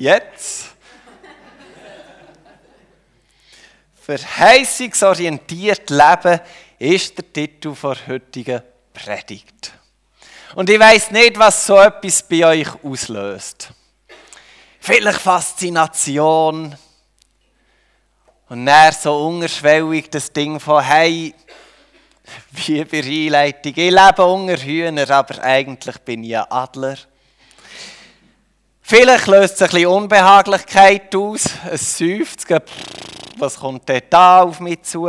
Jetzt. Verheißungsorientiert leben ist der Titel der heutigen Predigt. Und ich weiß nicht, was so etwas bei euch auslöst. Vielleicht Faszination. Und dann so unterschwellig das Ding von, hey, wie bei Einleitung, ich lebe unter Hühner, aber eigentlich bin ich ein Adler. Vielleicht löst es ein bisschen Unbehaglichkeit aus, es säuft, was kommt denn da auf mich zu?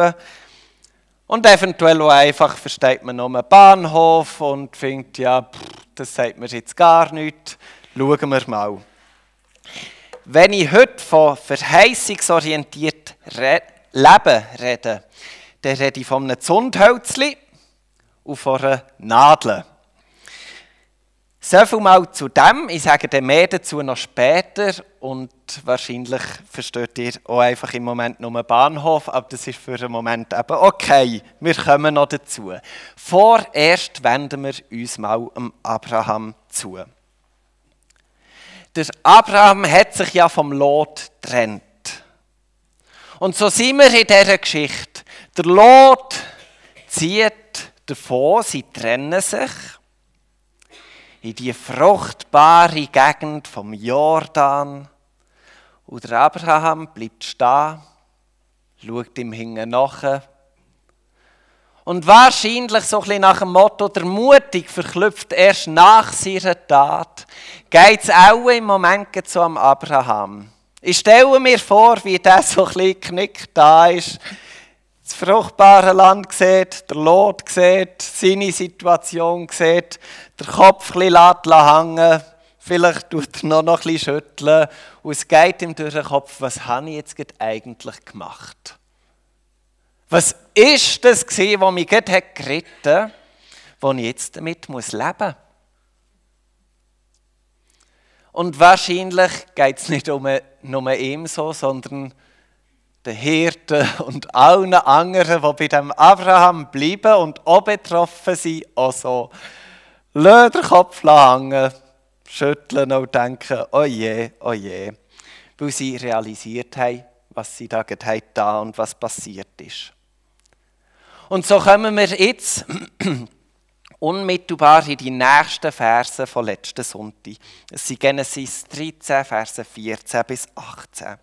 Und eventuell auch einfach versteht man nur einen Bahnhof und findet, ja, das sagt mir jetzt gar nichts, schauen wir mal. Wenn ich heute von verheißungsorientiert re Leben rede, dann rede ich von einem Zundhölzli und von einer Nadel. So viel mal zu dem. Ich sage dann mehr dazu noch später und wahrscheinlich versteht ihr auch einfach im Moment nur Bahnhof, aber das ist für den Moment eben okay. Wir kommen noch dazu. Vorerst wenden wir uns mal am Abraham zu. Der Abraham hat sich ja vom Lot getrennt. Und so sind wir in dieser Geschichte. Der Lot zieht davon, sie trennen sich in die fruchtbare Gegend vom Jordan. Und der Abraham bleibt stehen, schaut ihm hinten nach. Und wahrscheinlich so ein bisschen nach dem Motto, der Mutig verklüpft erst nach seiner Tat, geht es auch im Moment am Abraham. Ich stelle mir vor, wie der so ein bisschen knickt da ist, das fruchtbare Land sieht, der Lot sieht, seine Situation sieht, der Kopf ein bisschen hängen vielleicht tut er noch, noch ein bisschen schütteln und es geht ihm durch den Kopf, was habe ich jetzt eigentlich gemacht? Was ist das gewesen, was mich gerade geritten hat, wo ich jetzt damit leben muss? Und wahrscheinlich geht es nicht nur ihm so, sondern den Hirten und allen anderen, die bei dem Abraham bleiben und auch betroffen sind, auch so. Lass den Kopf hängen, schütteln und denken, oh je, oh je. Weil sie realisiert haben, was sie da da und was passiert ist. Und so kommen wir jetzt unmittelbar in die nächsten Verse von letzten Sonntag. Es sind Genesis 13, Verse 14 bis 18.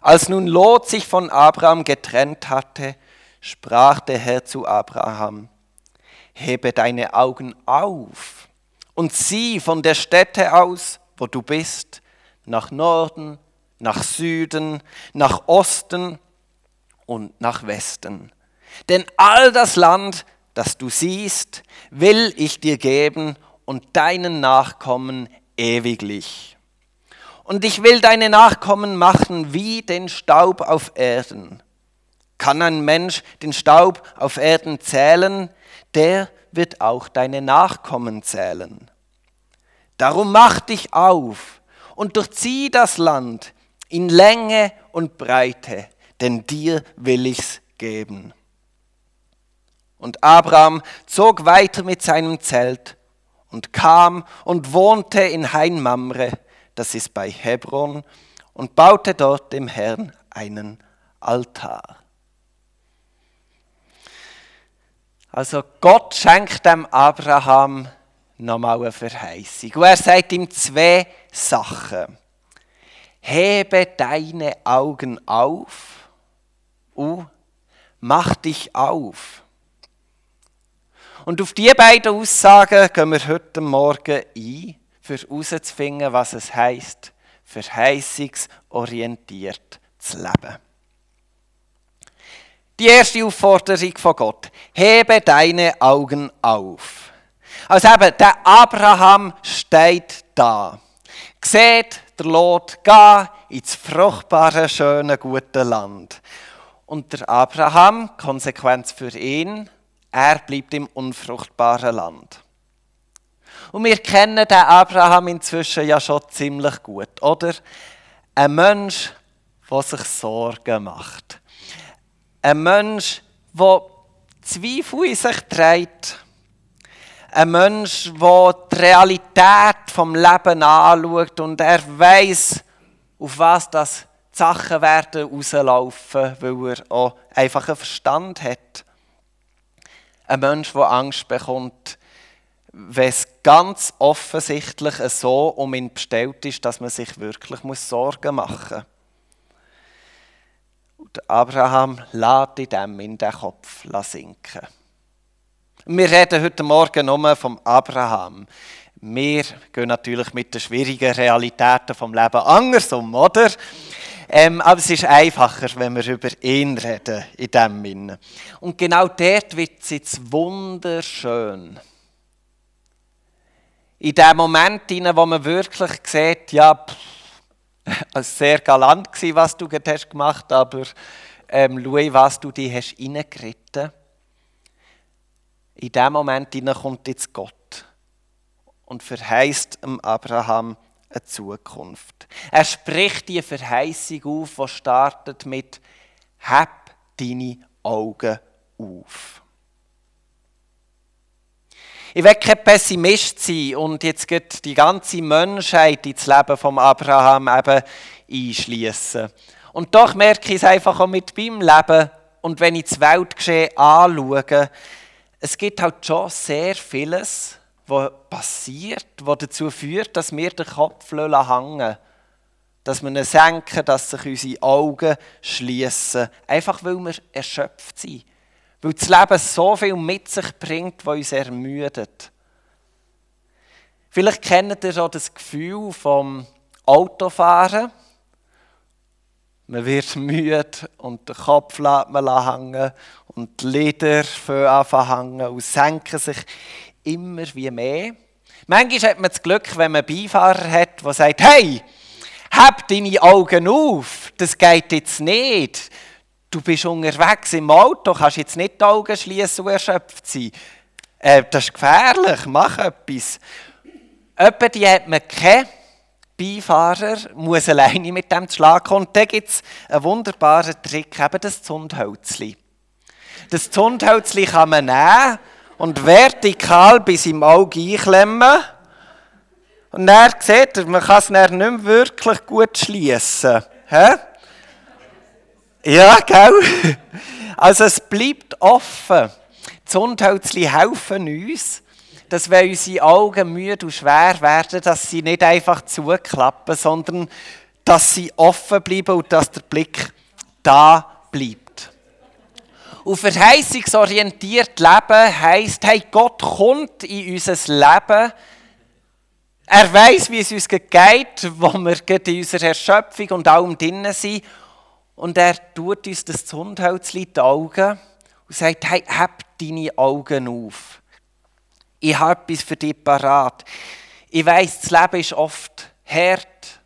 Als nun Lot sich von Abraham getrennt hatte, sprach der Herr zu Abraham, hebe deine Augen auf und sieh von der Stätte aus, wo du bist, nach Norden, nach Süden, nach Osten und nach Westen. Denn all das Land, das du siehst, will ich dir geben und deinen Nachkommen ewiglich und ich will deine Nachkommen machen wie den Staub auf Erden. Kann ein Mensch den Staub auf Erden zählen, der wird auch deine Nachkommen zählen. Darum mach dich auf und durchzieh das Land in Länge und Breite, denn dir will ich's geben. Und Abraham zog weiter mit seinem Zelt und kam und wohnte in Hein Mamre, das ist bei Hebron, und baute dort dem Herrn einen Altar. Also Gott schenkt dem Abraham nochmal eine Verheißung. Und er sagt ihm zwei Sachen. Hebe deine Augen auf und mach dich auf. Und auf diese beiden Aussagen gehen wir heute Morgen ein für herauszufinden, was es heisst, verheißungsorientiert zu leben. Die erste Aufforderung von Gott. Hebe deine Augen auf. Also eben, der Abraham steht da. Seht der Lot gehen ins fruchtbare, schöne, gute Land. Und der Abraham, Konsequenz für ihn, er bleibt im unfruchtbaren Land. Und wir kennen den Abraham inzwischen ja schon ziemlich gut, oder? Ein Mensch, der sich Sorgen macht. Ein Mensch, der Zweifel in sich trägt. Ein Mensch, der die Realität vom Leben anschaut und er weiß, auf was das die Sachen werden rauslaufen, weil er auch einfach einen Verstand hat. Ein Mensch, der Angst bekommt, wenn es ganz offensichtlich so um ihn bestellt ist, dass man sich wirklich Sorgen machen muss. Und Abraham lässt in dem in den Kopf sinken. Wir reden heute Morgen nur vom Abraham. Wir gehen natürlich mit den schwierigen Realitäten vom Leben anders um, oder? Ähm, aber es ist einfacher, wenn wir über ihn reden, in dem Sinne. Und genau dort wird es jetzt wunderschön. In dem Moment, wo man wirklich sieht, ja, es sehr galant gewesen, was du hast gemacht, aber ähm, schau, was du dich hast reingeritten. In dem Moment kommt jetzt Gott und verheißt Abraham eine Zukunft. Er spricht die Verheißung auf, die startet mit Hab deine Augen auf. Ich will kein Pessimist sein und jetzt geht die ganze Menschheit ins Leben von Abraham eben einschließen. Und doch merke ich es einfach auch mit meinem Leben und wenn ich das Weltgeschehen anschaue, es gibt halt schon sehr vieles, was passiert, was dazu führt, dass wir den Kopf hängen dass wir ihn senken, dass sich unsere Augen schließen, einfach weil wir erschöpft sind. Weil das Leben so viel mit sich bringt, was uns ermüdet. Vielleicht kennt ihr auch das Gefühl vom Autofahren. Man wird müde und der Kopf lässt man hängen und die Lider anfangen und senken sich immer wie mehr. Manchmal hat man das Glück, wenn man einen Beifahrer hat, der sagt, hey, hab deine Augen auf, das geht jetzt nicht du bist unterwegs im Auto, kannst jetzt nicht die Augen schließen und erschöpft sein. Äh, das ist gefährlich, mach etwas. Etwa die hat man keinen Beifahrer, muss alleine mit dem Schlag kommen. Und da gibt es einen wunderbaren Trick, eben das Zundhölzli. Das Zundhölzli kann man nehmen und vertikal bis im Auge einklemmen. Und dann sieht er, man kann es dann nicht mehr wirklich gut schließen. Ja, gell? Also es bleibt offen. Die Zundhölzli helfen uns, dass wenn unsere Augen müde und schwer werden, dass sie nicht einfach zuklappen, sondern dass sie offen bleiben und dass der Blick da bleibt. Und verheißungsorientiert leben heisst, hey, Gott kommt in unser Leben. Er weiß, wie es uns geht, wo wir in unserer Erschöpfung und allem drinnen sind und er tut uns das Zundhölzli in die Augen und sagt, hey, hab deine Augen auf. Ich habe etwas für dich parat. Ich weiß, das Leben ist oft hart,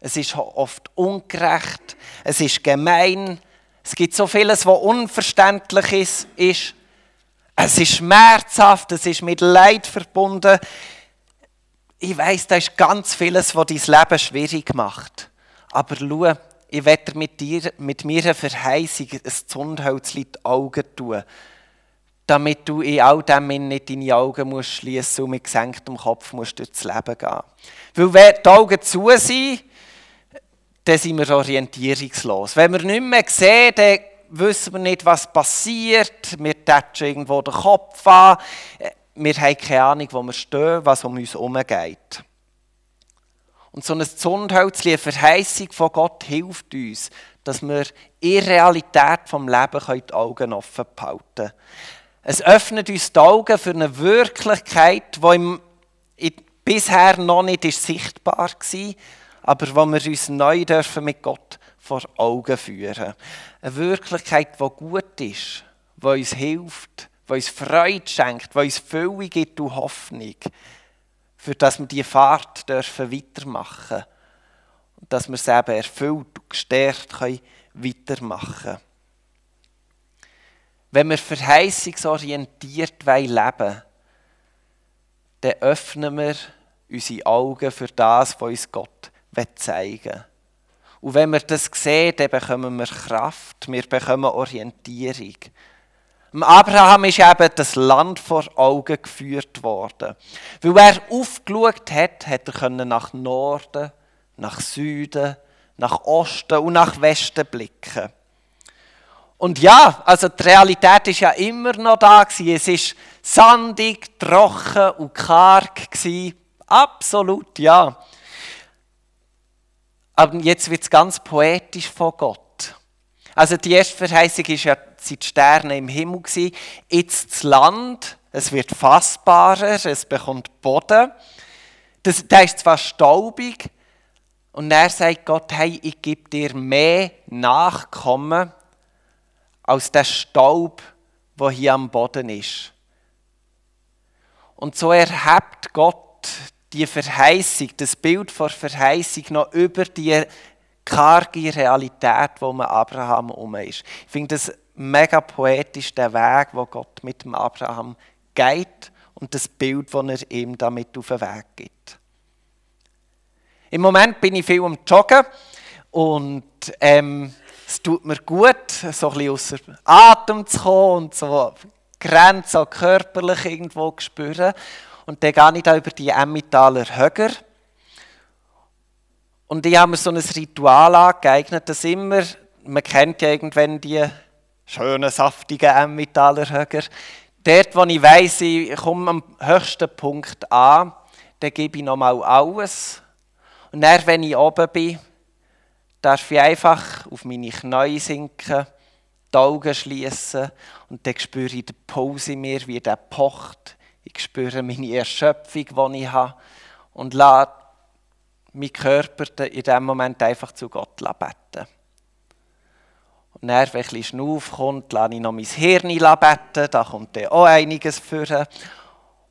es ist oft ungerecht, es ist gemein, es gibt so vieles, was unverständlich ist. Es ist schmerzhaft, es ist mit Leid verbunden. Ich weiß, da ist ganz vieles, was dein Leben schwierig macht. Aber schau, ich werde mit, dir, mit mir eine Verheißung, ein Zundholz in die Augen tun, damit du in all dem nicht deine Augen musst schließen und mit gesenktem Kopf musst durchs Leben gehen. Weil wenn die Augen zu sind, dann sind wir orientierungslos. Wenn wir nicht mehr sehen, dann wissen wir nicht, was passiert. Wir tätschen irgendwo den Kopf an. Wir haben keine Ahnung, wo wir stehen, was um uns herum geht. Und so ein Zundhölzchen, eine Verheißung von Gott hilft uns, dass wir in Realität vom Leben die Augen offen behalten können. Es öffnet uns die Augen für eine Wirklichkeit, die bisher noch nicht ist sichtbar war, aber wo wir uns neu dürfen mit Gott vor Augen führen. Eine Wirklichkeit, die gut ist, die uns hilft, die uns Freude schenkt, die uns Fülle gibt und Hoffnung für dass wir diese Fahrt dürfen weitermachen. Und dass wir es eben erfüllt und gestärkt können weitermachen. Wenn wir verheißungsorientiert leben wollen, dann öffnen wir unsere Augen für das, was uns Gott zeigen will. Und wenn wir das sehen, dann bekommen wir Kraft, wir bekommen Orientierung. Abraham ist eben das Land vor Augen geführt worden. Weil er aufgeschaut hat, hat er nach Norden, nach Süden, nach Osten und nach Westen blicken. Und ja, also die Realität ist ja immer noch da. Es ist sandig, trocken und karg gewesen. Absolut, ja. Aber jetzt wird es ganz poetisch von Gott. Also die erste Verheißung ist ja, sind die Sterne im Himmel gewesen. Jetzt das Land, es wird fassbarer, es bekommt Boden. Das, der ist zwar staubig, und dann sagt Gott, hey, ich gebe dir mehr Nachkommen als der Staub, wo hier am Boden ist. Und so erhebt Gott die Verheißung, das Bild von Verheißung noch über die karge Realität, wo man Abraham um ist. Ich finde das mega poetisch, der Weg, wo Gott mit dem Abraham geht und das Bild, das er ihm damit auf den Weg gibt. Im Moment bin ich viel am Joggen und ähm, es tut mir gut, so ein bisschen außer Atem zu kommen und so Grenzen auch körperlich irgendwo zu spüren. Und dann gehe ich da über die Emmentaler Höger. Und ich habe mir so ein Ritual angeeignet, dass immer, man kennt ja irgendwann die schönen, saftigen Emmentaler Höger, dort, wo ich weiss, ich komme am höchsten Punkt an, dann gebe ich nochmal alles. Und dann, wenn ich oben bin, darf ich einfach auf meine Knie sinken, die Augen schließen und dann spüre ich den Puls in mir, wie der pocht. Ich spüre meine Erschöpfung, die ich habe und lasse meinen Körper in diesem Moment einfach zu Gott beten. Und dann, wenn ein bisschen Schnauf kommt, lasse ich noch mein Hirn beten, da kommt dann auch einiges vor.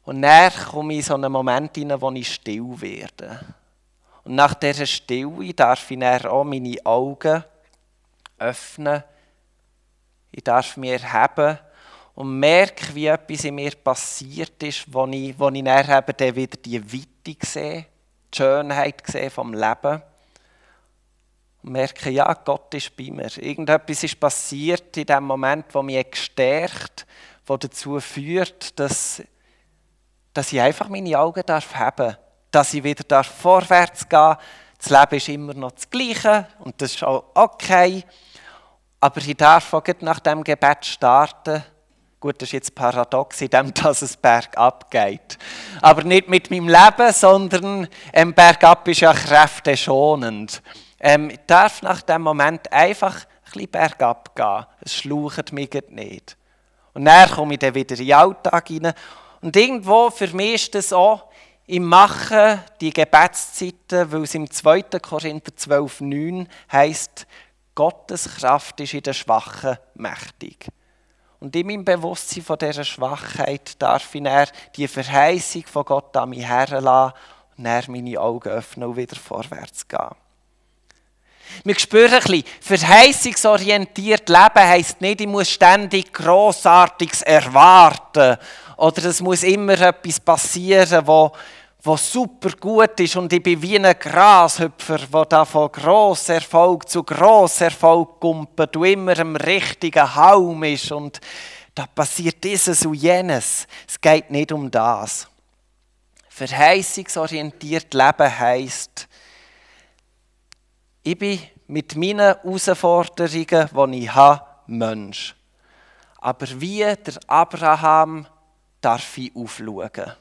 Und dann komme ich in so einen Moment hinein, wo ich still werde. Und nach dieser Stille darf ich dann auch meine Augen öffnen. Ich darf mich erheben und merke, wie etwas in mir passiert ist, wo ich, wo ich dann eben wieder die Weite sehe, die Schönheit sehe vom Leben. Und merke, ja, Gott ist bei mir. Irgendetwas ist passiert in dem Moment, wo mich gestärkt, wo dazu führt, dass, dass ich einfach meine Augen darf haben darf dass ich wieder vorwärts gehen darf. Das Leben ist immer noch das Gleiche und das ist auch okay. Aber ich darf auch nach dem Gebet starten. Gut, das ist jetzt paradox, in dem, dass es bergab geht. Aber nicht mit meinem Leben, sondern ähm, bergab ist ja kräfteschonend. Ähm, ich darf nach dem Moment einfach ein bisschen bergab gehen. Es schlaucht mich nicht. Und dann komme ich dann wieder in den Alltag rein. Und irgendwo, für mich ist das auch, im Machen die Gebetszeiten, weil es im 2. Korinther 12,9 heißt, Gottes Kraft ist in der Schwachen mächtig. Und in meinem Bewusstsein von dieser Schwachheit darf ich dann die Verheißung von Gott an mich herlassen und dann meine Augen öffnen und wieder vorwärts gehen. Wir spüren ein bisschen, verheißungsorientiert leben heisst nicht, ich muss ständig Grossartiges erwarten oder es muss immer etwas passieren, wo was super gut ist und ich bin wie ein Grashüpfer, der da von Grosserfolg zu Grosserfolg kumpelt und immer im richtigen Haum ist und da passiert dieses und jenes. Es geht nicht um das. Verheißungsorientiert Leben heisst, ich bin mit meinen Herausforderungen, die ich habe, Mensch. Aber wie der Abraham darf ich aufschauen.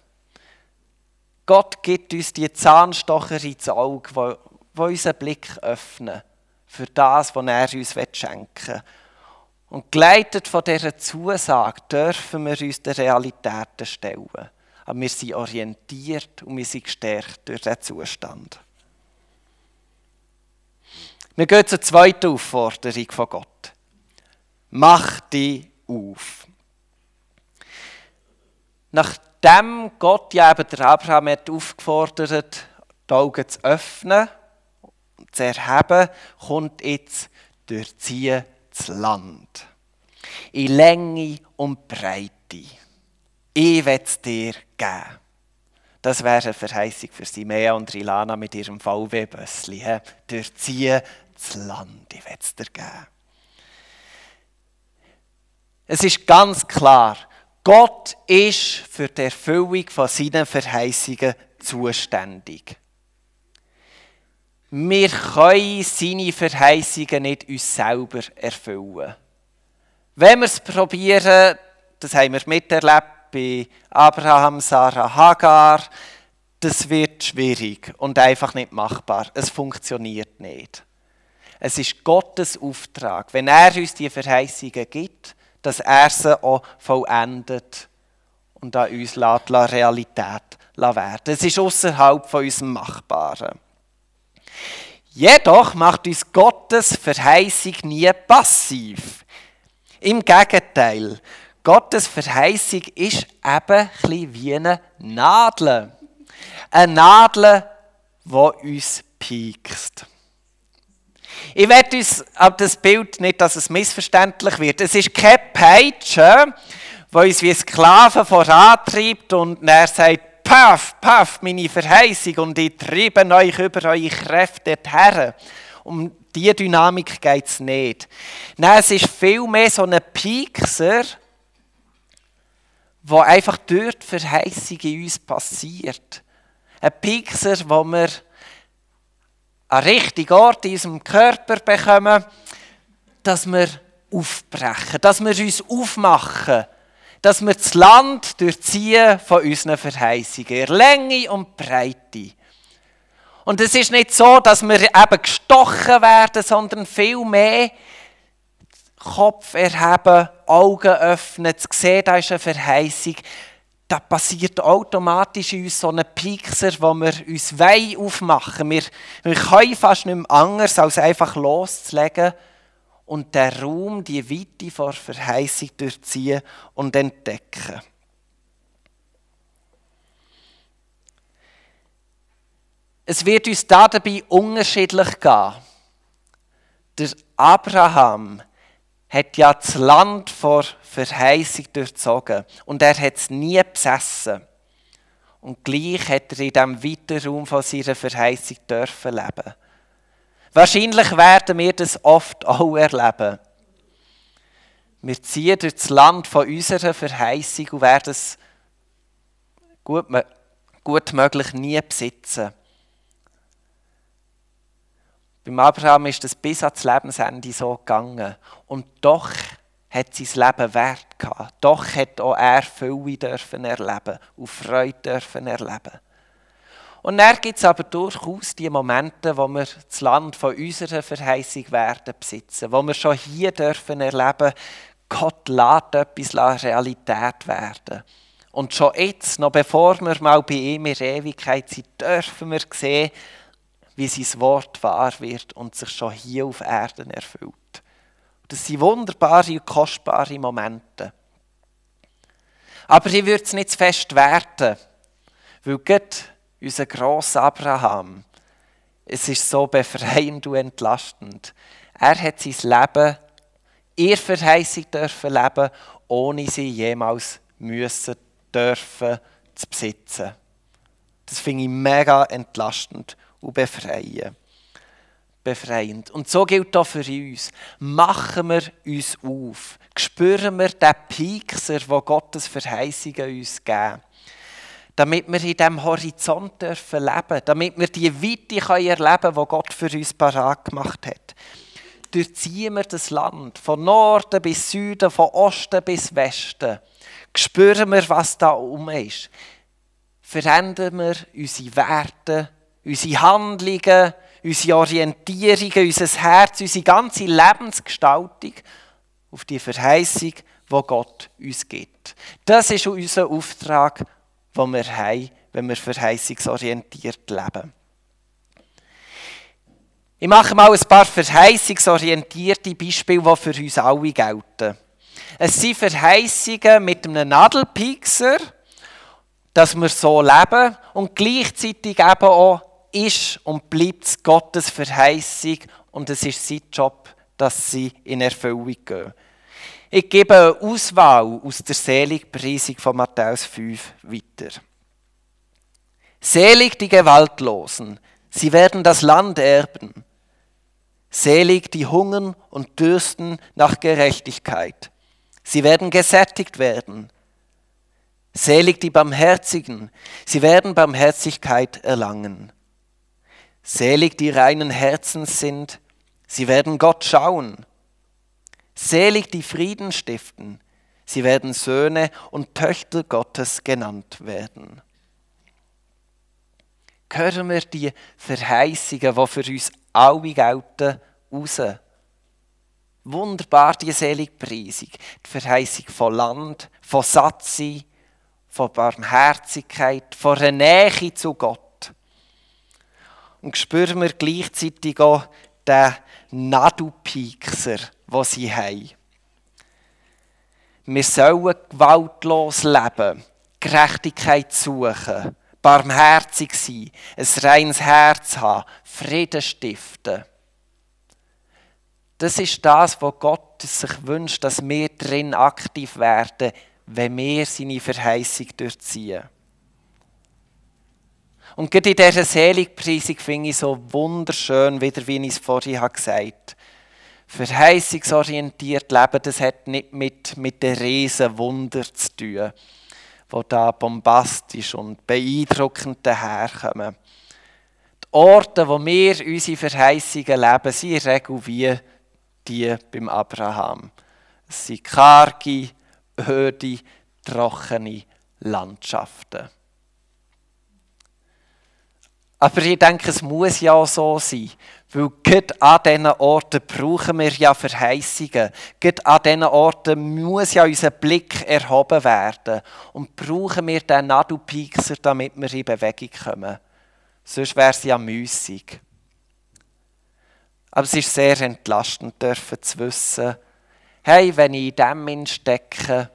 Gott gibt uns die Zahnstocher ins Auge, die unseren Blick öffnen für das, was er uns schenken will. Und geleitet von dieser Zusage dürfen wir uns der Realitäten stellen. Aber wir sind orientiert und wir sind gestärkt durch diesen Zustand. Wir gehen zur zweiten Aufforderung von Gott. Mach dich auf. Nach dem Gott ja eben der Abraham hat aufgefordert, die Augen zu öffnen und zu erheben, kommt jetzt durchziehen das Land. In Länge und Breite. Ich will es dir geben. Das wäre eine Verheißung für Simea und Rilana mit ihrem VW-Bössli. Durchziehen das Land. Ich will es dir geben. Es ist ganz klar, Gott ist für die Erfüllung von seinen Verheißungen zuständig. Wir können seine Verheißungen nicht uns selber erfüllen. Wenn wir es probieren, das haben wir miterlebt bei Abraham, Sarah, Hagar, das wird schwierig und einfach nicht machbar. Es funktioniert nicht. Es ist Gottes Auftrag, wenn er uns die Verheißungen gibt, dass er sie auch vollendet und an uns Realität werden Es ist außerhalb von unserem Machbaren. Jedoch macht uns Gottes Verheißung nie passiv. Im Gegenteil, Gottes Verheißung ist eben ein wie eine Nadel. Eine Nadel, die uns piekst. Ich werde uns ab das Bild nicht, dass es missverständlich wird. Es ist keine Peitsche, die uns wie Sklaven vorantreibt und er sagt, paff, paff, meine Verheißung und ich treibe euch über eure Kräfte her. Um diese Dynamik geht es nicht. Nein, es ist vielmehr so ein Piekser, wo einfach durch die Verheißung in uns passiert. Ein Piekser, wo wir an richtigen Ort in unserem Körper bekommen, dass wir aufbrechen, dass wir uns aufmachen, dass wir das Land durchziehen von unseren Verheißungen, Länge und Breite. Und es ist nicht so, dass wir eben gestochen werden, sondern vielmehr Kopf erheben, Augen öffnen, zu sehen, da ist eine Verheißung, da passiert automatisch in uns so ein Pixer, wo wir uns Weih aufmachen. Wir, wir können fast nicht mehr anders, als einfach loszulegen und den Raum, die Weite vor Verheißung durchziehen und entdecken. Es wird uns dabei unterschiedlich gehen. Der Abraham hat ja das Land vor Verheißung durchzogen und er hat es nie besessen. Und gleich hat er in diesem weiten Raum von seiner Verheißung dürfen leben. Wahrscheinlich werden wir das oft auch erleben. Wir ziehen durch das Land von unserer Verheißung und werden es gut, gut möglich nie besitzen. Beim Abraham ist das bis ans Lebensende so gegangen. Und doch hat sein Leben Wert gehabt. Doch hat auch er Fülle dürfen erleben und Freude dürfen erleben. Und dann gibt es aber durchaus die Momente, wo wir das Land von unserer Verheißung werden besitzen, wo wir schon hier dürfen erleben, Gott lässt etwas Realität werden. Und schon jetzt, noch bevor wir mal bei ihm in Ewigkeit sind, dürfen wir sehen, wie sein Wort wahr wird und sich schon hier auf Erden erfüllt. Das sind wunderbare und kostbare Momente. Aber ich würde es nicht zu fest werten, weil Gott, unser grosser Abraham, es ist so befreiend und entlastend. Er hat sein Leben ihr Verheißung dürfen leben, ohne sie jemals müssen dürfen zu besitzen. Das finde ich mega entlastend und befreien. Befreiend. Und so gilt auch für uns. Machen wir uns auf. Spüren wir den Piekser, wo Gottes Verheißungen uns geben. Damit wir in diesem Horizont dürfen leben Damit wir die Weite erleben können, die Gott für uns parat gemacht hat. Durchziehen wir das Land. Von Norden bis Süden, von Osten bis Westen. Spüren wir, was da um ist. Verändern wir unsere Werte unsere Handlungen, unsere Orientierungen, unser Herz, unsere ganze Lebensgestaltung auf die Verheißung, die Gott uns gibt. Das ist unser Auftrag, den wir haben, wenn wir verheißungsorientiert leben. Ich mache mal ein paar verheißungsorientierte Beispiele, die für uns alle gelten. Es sind Verheißungen mit einem Nadelpiekser, dass wir so leben und gleichzeitig eben auch ist und bleibt Gottes Verheißung und es ist sein Job, dass sie in Erfüllung gehen. Ich gebe eine Auswahl aus der Seligpreisung von Matthäus 5 weiter. Selig die Gewaltlosen, sie werden das Land erben. Selig die hungern und dürsten nach Gerechtigkeit. Sie werden gesättigt werden. Selig die Barmherzigen, sie werden Barmherzigkeit erlangen. Selig die reinen Herzens sind, sie werden Gott schauen. Selig die Frieden stiften, sie werden Söhne und Töchter Gottes genannt werden. Hören wir die Verheißungen, die für uns alle gelten, raus. Wunderbar die Seligpreisung, die Verheißung von Land, von Satzsein, von Barmherzigkeit, von einer Nähe zu Gott. Und spüren wir gleichzeitig auch den Nadelpiekser, den sie haben. Wir sollen gewaltlos leben, Gerechtigkeit suchen, barmherzig sein, ein reines Herz haben, Frieden stiften. Das ist das, was Gott sich wünscht, dass wir drin aktiv werden, wenn wir seine Verheißung durchziehen. Und gerade in dieser Seligpreisung finde ich so wunderschön, wieder wie ich es vorhin gesagt habe. Verheißungsorientiert leben, das hat nicht mit, mit den Riesenwunder zu tun, die da bombastisch und beeindruckend daherkommen. Die Orte, wo wir unsere Verheißungen leben, sind in Regel wie die beim Abraham. Es sind karge, öde, trockene Landschaften. Aber ich denke, es muss ja so sein. Weil gerade an diesen Orten brauchen wir ja Verheißungen. Gerade an diesen Orten muss ja unser Blick erhoben werden. Und brauchen wir den Nadelpiekser, damit wir in Bewegung kommen. Sonst wäre es ja müßig. Aber es ist sehr entlastend, dürfen zu wissen, hey, wenn ich in dem stecke,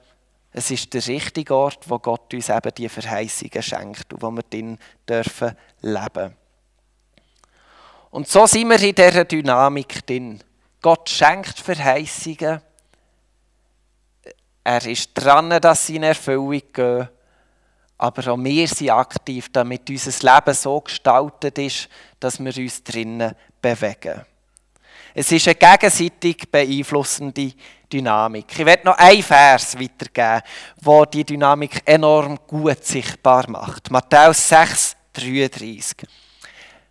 es ist der richtige Ort, wo Gott uns eben die Verheißungen schenkt und wo wir drin dürfen leben. Und so sind wir in dieser Dynamik drin. Gott schenkt Verheißungen. Er ist dran, dass sie in Erfüllung gehen. Aber auch wir sind aktiv, damit unser Leben so gestaltet ist, dass wir uns drinnen bewegen. Es ist eine gegenseitig beeinflussende Dynamik. Ich werde noch einen Vers weitergeben, wo die Dynamik enorm gut sichtbar macht. Matthäus 6, 33.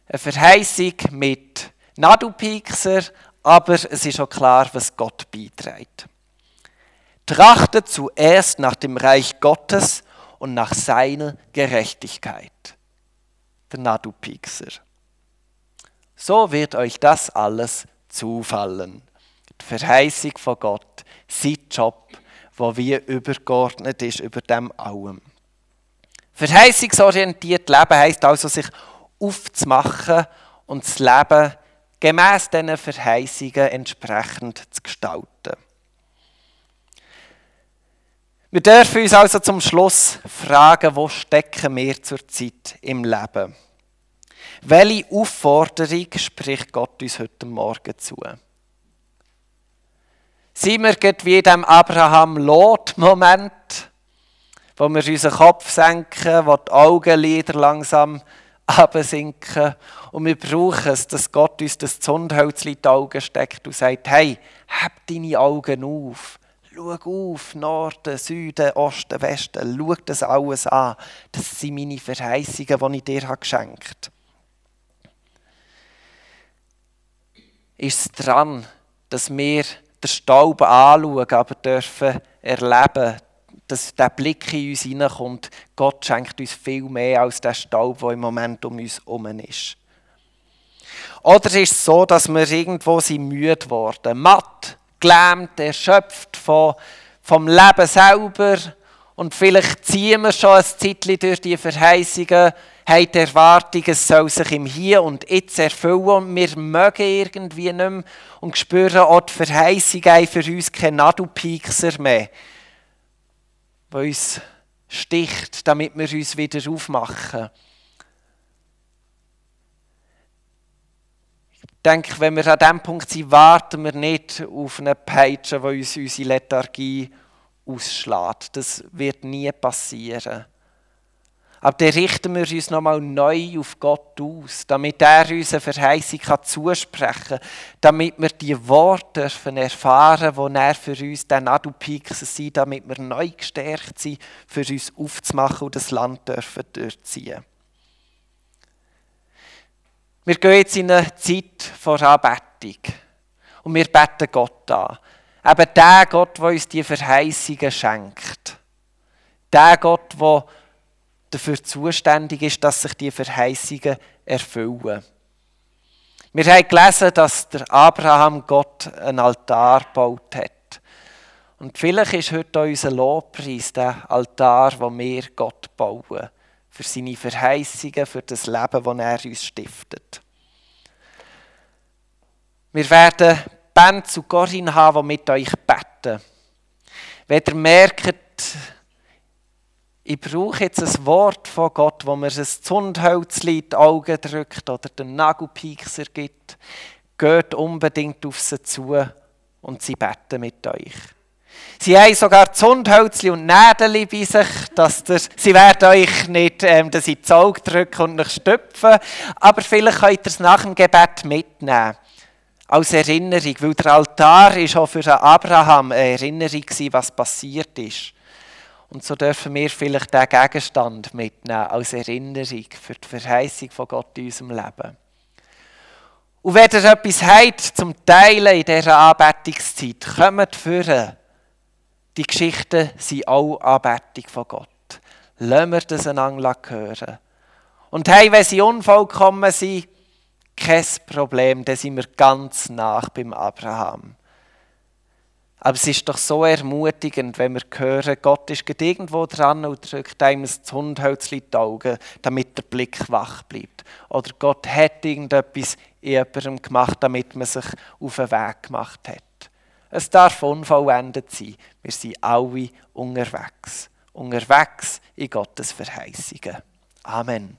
Eine Verheißung mit Nadelpiekser, aber es ist auch klar, was Gott beiträgt. Trachtet zuerst nach dem Reich Gottes und nach seiner Gerechtigkeit. Der Nadelpiekser. So wird euch das alles zufallen. Die Verheißung von Gott, sein Job, wo wie übergeordnet ist über dem allem. Verheißungsorientiert Leben heißt also, sich aufzumachen und das Leben gemäß diesen Verheißungen entsprechend zu gestalten. Wir dürfen uns also zum Schluss fragen, wo stecken wir zurzeit im Leben? Welche Aufforderung spricht Gott uns heute Morgen zu? Sind wir wie in diesem Abraham-Lot-Moment, wo wir unseren Kopf senken, wo die Augenlider langsam absinken und wir brauchen es, dass Gott uns das Zündholz in die Augen steckt und sagt, hey, hab deine Augen auf. Schau auf, Norden, Süden, Osten, Westen. Schau das alles an. Das sind meine Verheißungen, die ich dir geschenkt habe. ist es dran, dass wir den Staub anschauen, aber dürfen erleben, dass der Blick in uns hineinkommt. Gott schenkt uns viel mehr als der Staub, der im Moment um uns herum ist. Oder ist es so, dass wir irgendwo sind müde worden, matt, gelähmt, erschöpft von, vom Leben selber und vielleicht ziehen wir schon ein Zeitchen durch die Verheißungen haben die Erwartung, es soll sich im Hier und Jetzt erfüllen und wir mögen irgendwie nicht mehr und spüren auch die Verheißung für uns kein Nadelpiekser mehr, der uns sticht, damit wir uns wieder aufmachen. Ich denke, wenn wir an diesem Punkt sind, warten wir nicht auf eine Peitsche, die uns unsere Lethargie ausschlägt. Das wird nie passieren. Aber dann richten wir uns nochmal neu auf Gott aus, damit er uns eine Verheißung zusprechen kann, damit wir die Worte dürfen erfahren, die er für uns der Nadelpixen sind, damit wir neu gestärkt sind, für uns aufzumachen und das Land dürfen durchziehen. Wir gehen jetzt in eine Zeit vor Anbetung und wir beten Gott an. Eben der Gott, der uns die Verheißungen schenkt. Der Gott, der dafür zuständig ist, dass sich die Verheißungen erfüllen. Wir haben gelesen, dass der Abraham Gott einen Altar gebaut hat. Und vielleicht ist heute auch unser Lobpreis der Altar, wo wir Gott bauen. Für seine Verheißungen, für das Leben, das er uns stiftet. Wir werden Band zu Corinne haben, die mit euch beten. Wenn ihr merkt, ich brauche jetzt ein Wort von Gott, wo mir ein Zündhölzchen in die Augen drückt oder den Nagelpiekser gibt, geht unbedingt auf sie zu und sie beten mit euch. Sie haben sogar Zündhölzchen und Nägel bei sich, dass der, sie werden euch nicht ähm, das ins Auge drücken und nicht stüpfen, aber vielleicht könnt ihr es nach dem Gebet mitnehmen. Als Erinnerung, weil der Altar ist auch für Abraham eine Erinnerung was passiert ist. Und so dürfen wir vielleicht diesen Gegenstand mitnehmen als Erinnerung für die Verheißung von Gott in unserem Leben. Und wenn ihr etwas habt zum Teilen in dieser Anbetungszeit, kommt führen. Die Geschichten sind auch Anbetung von Gott. Lassen wir das einander hören. Und hey, wenn sie unvollkommen sind, kein Problem, dann sind wir ganz nach beim Abraham. Aber es ist doch so ermutigend, wenn wir hören, Gott ist irgendwo dran und drückt einem das Hundhölzchen in die Augen, damit der Blick wach bleibt. Oder Gott hat irgendetwas in jemandem gemacht, damit man sich auf den Weg gemacht hat. Es darf unvollendet sein. Wir sind alle unterwegs. Unterwegs in Gottes Verheißungen. Amen.